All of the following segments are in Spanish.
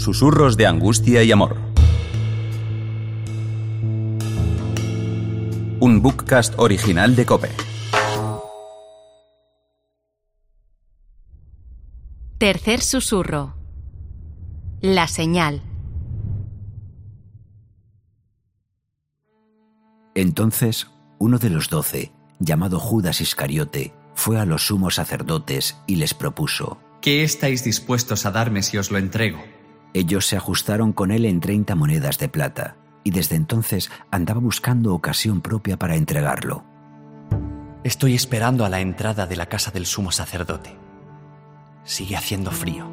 Susurros de angustia y amor. Un bookcast original de Cope. Tercer susurro. La señal. Entonces, uno de los doce, llamado Judas Iscariote, fue a los sumos sacerdotes y les propuso, ¿Qué estáis dispuestos a darme si os lo entrego? Ellos se ajustaron con él en treinta monedas de plata, y desde entonces andaba buscando ocasión propia para entregarlo. Estoy esperando a la entrada de la casa del sumo sacerdote. Sigue haciendo frío.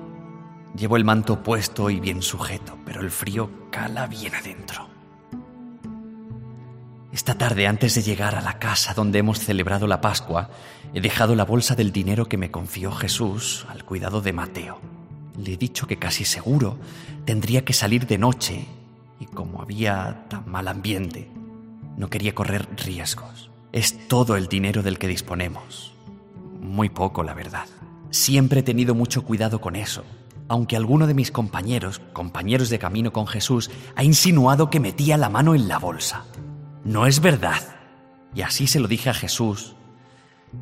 Llevo el manto puesto y bien sujeto, pero el frío cala bien adentro. Esta tarde, antes de llegar a la casa donde hemos celebrado la Pascua, he dejado la bolsa del dinero que me confió Jesús al cuidado de Mateo. Le he dicho que casi seguro tendría que salir de noche y como había tan mal ambiente, no quería correr riesgos. Es todo el dinero del que disponemos. Muy poco, la verdad. Siempre he tenido mucho cuidado con eso, aunque alguno de mis compañeros, compañeros de camino con Jesús, ha insinuado que metía la mano en la bolsa. No es verdad. Y así se lo dije a Jesús,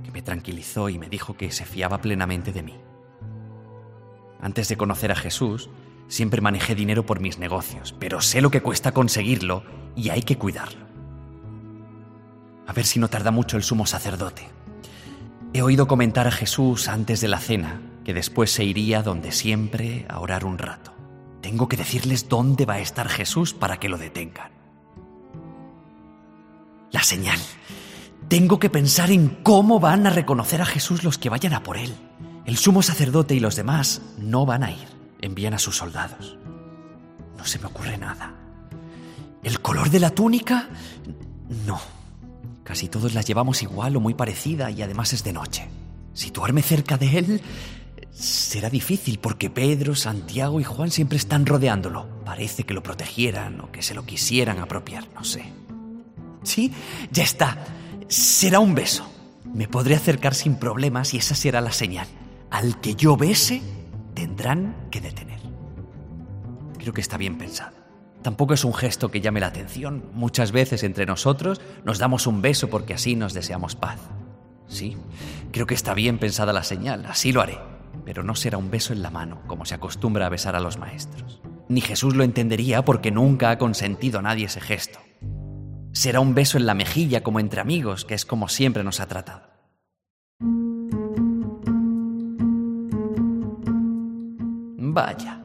que me tranquilizó y me dijo que se fiaba plenamente de mí. Antes de conocer a Jesús, siempre manejé dinero por mis negocios, pero sé lo que cuesta conseguirlo y hay que cuidarlo. A ver si no tarda mucho el sumo sacerdote. He oído comentar a Jesús antes de la cena que después se iría donde siempre a orar un rato. Tengo que decirles dónde va a estar Jesús para que lo detengan. La señal. Tengo que pensar en cómo van a reconocer a Jesús los que vayan a por él. El sumo sacerdote y los demás no van a ir. Envían a sus soldados. No se me ocurre nada. ¿El color de la túnica? No. Casi todos la llevamos igual o muy parecida y además es de noche. Situarme cerca de él será difícil porque Pedro, Santiago y Juan siempre están rodeándolo. Parece que lo protegieran o que se lo quisieran apropiar, no sé. Sí, ya está. Será un beso. Me podré acercar sin problemas y esa será la señal. Al que yo bese, tendrán que detener. Creo que está bien pensado. Tampoco es un gesto que llame la atención. Muchas veces entre nosotros nos damos un beso porque así nos deseamos paz. Sí, creo que está bien pensada la señal, así lo haré. Pero no será un beso en la mano, como se acostumbra a besar a los maestros. Ni Jesús lo entendería porque nunca ha consentido a nadie ese gesto. Será un beso en la mejilla como entre amigos, que es como siempre nos ha tratado. Vaya,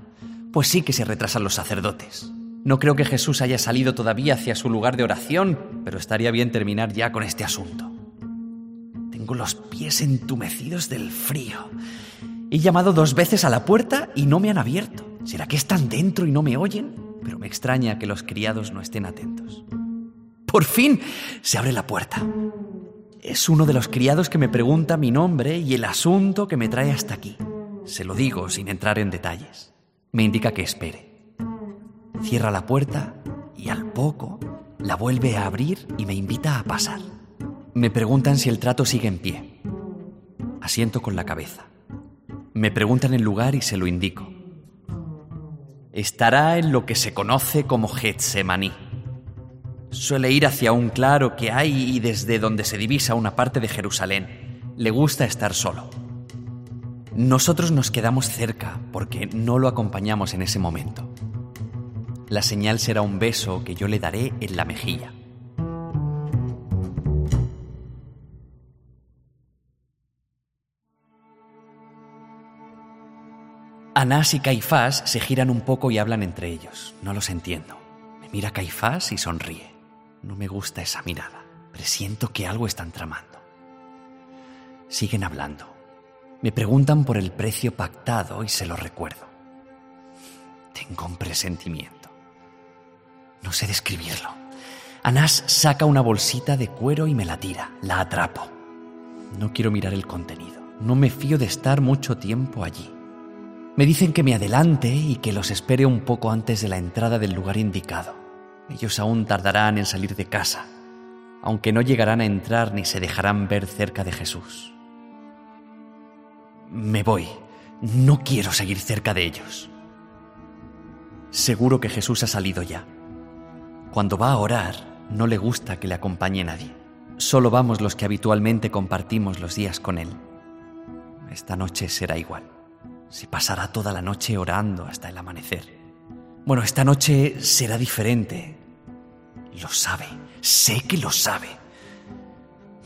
pues sí que se retrasan los sacerdotes. No creo que Jesús haya salido todavía hacia su lugar de oración, pero estaría bien terminar ya con este asunto. Tengo los pies entumecidos del frío. He llamado dos veces a la puerta y no me han abierto. ¿Será que están dentro y no me oyen? Pero me extraña que los criados no estén atentos. Por fin se abre la puerta. Es uno de los criados que me pregunta mi nombre y el asunto que me trae hasta aquí. Se lo digo sin entrar en detalles. Me indica que espere. Cierra la puerta y al poco la vuelve a abrir y me invita a pasar. Me preguntan si el trato sigue en pie. Asiento con la cabeza. Me preguntan el lugar y se lo indico. Estará en lo que se conoce como Getsemaní. Suele ir hacia un claro que hay y desde donde se divisa una parte de Jerusalén. Le gusta estar solo. Nosotros nos quedamos cerca porque no lo acompañamos en ese momento. La señal será un beso que yo le daré en la mejilla. Anás y Caifás se giran un poco y hablan entre ellos. No los entiendo. Me mira Caifás y sonríe. No me gusta esa mirada. Presiento que algo están tramando. Siguen hablando. Me preguntan por el precio pactado y se lo recuerdo. Tengo un presentimiento. No sé describirlo. Anás saca una bolsita de cuero y me la tira. La atrapo. No quiero mirar el contenido. No me fío de estar mucho tiempo allí. Me dicen que me adelante y que los espere un poco antes de la entrada del lugar indicado. Ellos aún tardarán en salir de casa, aunque no llegarán a entrar ni se dejarán ver cerca de Jesús. Me voy. No quiero seguir cerca de ellos. Seguro que Jesús ha salido ya. Cuando va a orar, no le gusta que le acompañe nadie. Solo vamos los que habitualmente compartimos los días con él. Esta noche será igual. Se pasará toda la noche orando hasta el amanecer. Bueno, esta noche será diferente. Lo sabe, sé que lo sabe.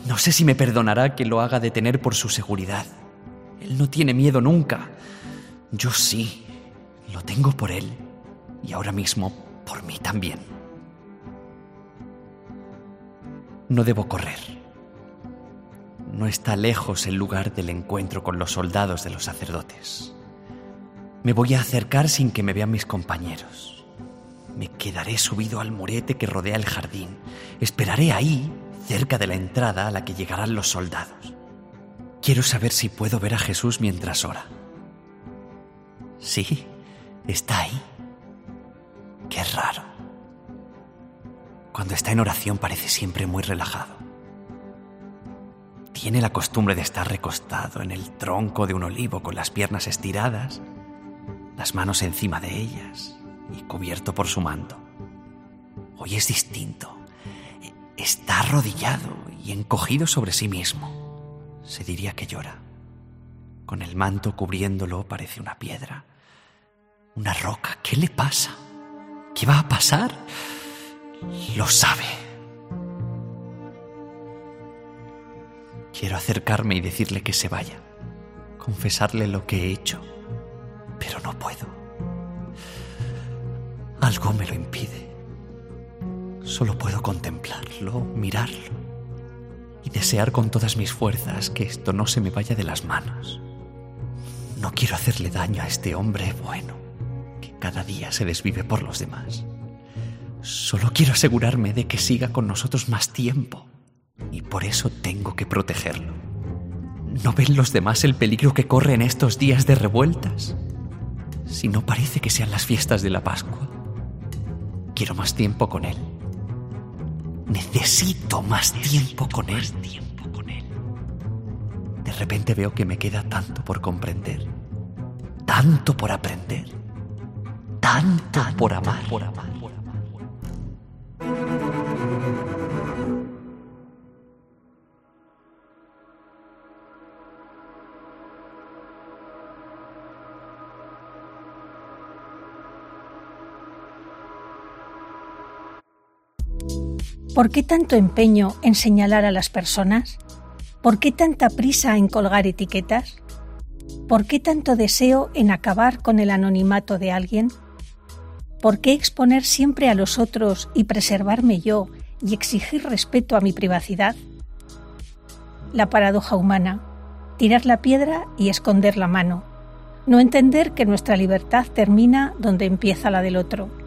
No sé si me perdonará que lo haga detener por su seguridad. Él no tiene miedo nunca. Yo sí, lo tengo por él y ahora mismo por mí también. No debo correr. No está lejos el lugar del encuentro con los soldados de los sacerdotes. Me voy a acercar sin que me vean mis compañeros. Me quedaré subido al murete que rodea el jardín. Esperaré ahí, cerca de la entrada a la que llegarán los soldados. Quiero saber si puedo ver a Jesús mientras ora. Sí, está ahí. Qué raro. Cuando está en oración parece siempre muy relajado. Tiene la costumbre de estar recostado en el tronco de un olivo con las piernas estiradas, las manos encima de ellas y cubierto por su manto. Hoy es distinto. Está arrodillado y encogido sobre sí mismo. Se diría que llora. Con el manto cubriéndolo parece una piedra. Una roca. ¿Qué le pasa? ¿Qué va a pasar? Lo sabe. Quiero acercarme y decirle que se vaya, confesarle lo que he hecho, pero no puedo. Algo me lo impide. Solo puedo contemplarlo, mirarlo y desear con todas mis fuerzas que esto no se me vaya de las manos. No quiero hacerle daño a este hombre bueno cada día se desvive por los demás. Solo quiero asegurarme de que siga con nosotros más tiempo. Y por eso tengo que protegerlo. ¿No ven los demás el peligro que corre en estos días de revueltas? Si no parece que sean las fiestas de la Pascua. Quiero más tiempo con él. Necesito más tiempo con él. De repente veo que me queda tanto por comprender, tanto por aprender tanto por amar. ¿Por qué tanto empeño en señalar a las personas? ¿Por qué tanta prisa en colgar etiquetas? ¿Por qué tanto deseo en acabar con el anonimato de alguien? ¿Por qué exponer siempre a los otros y preservarme yo y exigir respeto a mi privacidad? La paradoja humana, tirar la piedra y esconder la mano, no entender que nuestra libertad termina donde empieza la del otro.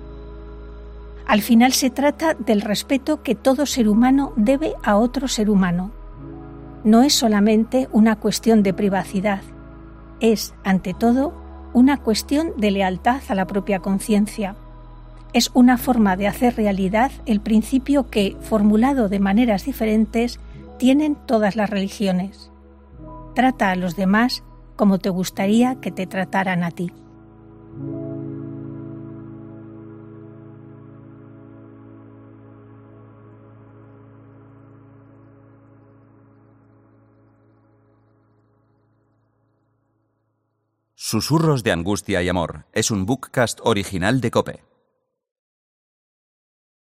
Al final se trata del respeto que todo ser humano debe a otro ser humano. No es solamente una cuestión de privacidad, es, ante todo, una cuestión de lealtad a la propia conciencia es una forma de hacer realidad el principio que, formulado de maneras diferentes, tienen todas las religiones. Trata a los demás como te gustaría que te trataran a ti. Susurros de Angustia y Amor es un bookcast original de Cope.